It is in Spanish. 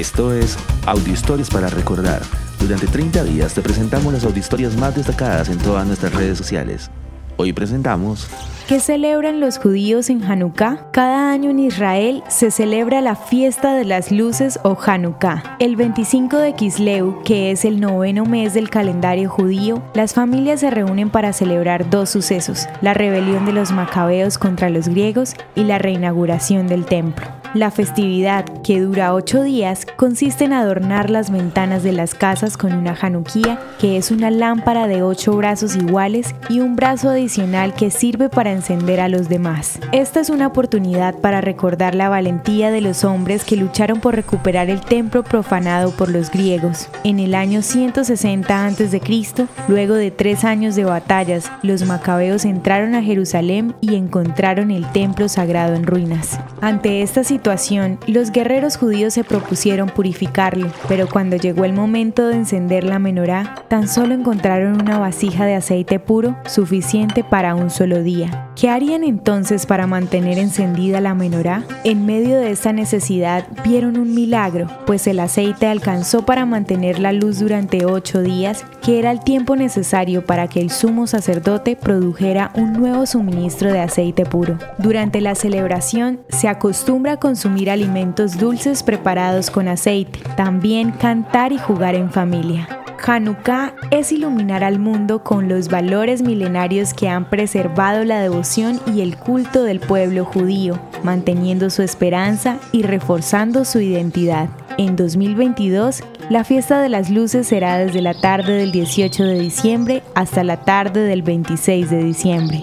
Esto es Audio Historias para Recordar. Durante 30 días te presentamos las audiohistorias más destacadas en todas nuestras redes sociales. Hoy presentamos ¿Qué celebran los judíos en Hanukkah? Cada año en Israel se celebra la fiesta de las luces o Hanukkah. El 25 de Kisleu, que es el noveno mes del calendario judío, las familias se reúnen para celebrar dos sucesos, la rebelión de los macabeos contra los griegos y la reinauguración del templo. La festividad, que dura ocho días, consiste en adornar las ventanas de las casas con una januquía, que es una lámpara de ocho brazos iguales y un brazo adicional que sirve para encender a los demás. Esta es una oportunidad para recordar la valentía de los hombres que lucharon por recuperar el templo profanado por los griegos. En el año 160 a.C., luego de tres años de batallas, los macabeos entraron a Jerusalén y encontraron el templo sagrado en ruinas. Ante esta situación, los guerreros judíos se propusieron purificarlo, pero cuando llegó el momento de encender la menorá, tan solo encontraron una vasija de aceite puro suficiente para un solo día. ¿Qué harían entonces para mantener encendida la menorá? En medio de esta necesidad vieron un milagro, pues el aceite alcanzó para mantener la luz durante ocho días, que era el tiempo necesario para que el sumo sacerdote produjera un nuevo suministro de aceite puro. Durante la celebración se acostumbra a consumir alimentos dulces preparados con aceite, también cantar y jugar en familia. Hanukkah es iluminar al mundo con los valores milenarios que han preservado la devoción y el culto del pueblo judío, manteniendo su esperanza y reforzando su identidad. En 2022, la fiesta de las luces será desde la tarde del 18 de diciembre hasta la tarde del 26 de diciembre.